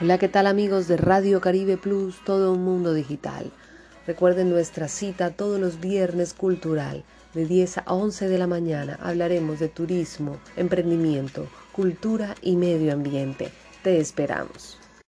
Hola, ¿qué tal amigos de Radio Caribe Plus, todo un mundo digital? Recuerden nuestra cita todos los viernes cultural, de 10 a 11 de la mañana. Hablaremos de turismo, emprendimiento, cultura y medio ambiente. Te esperamos.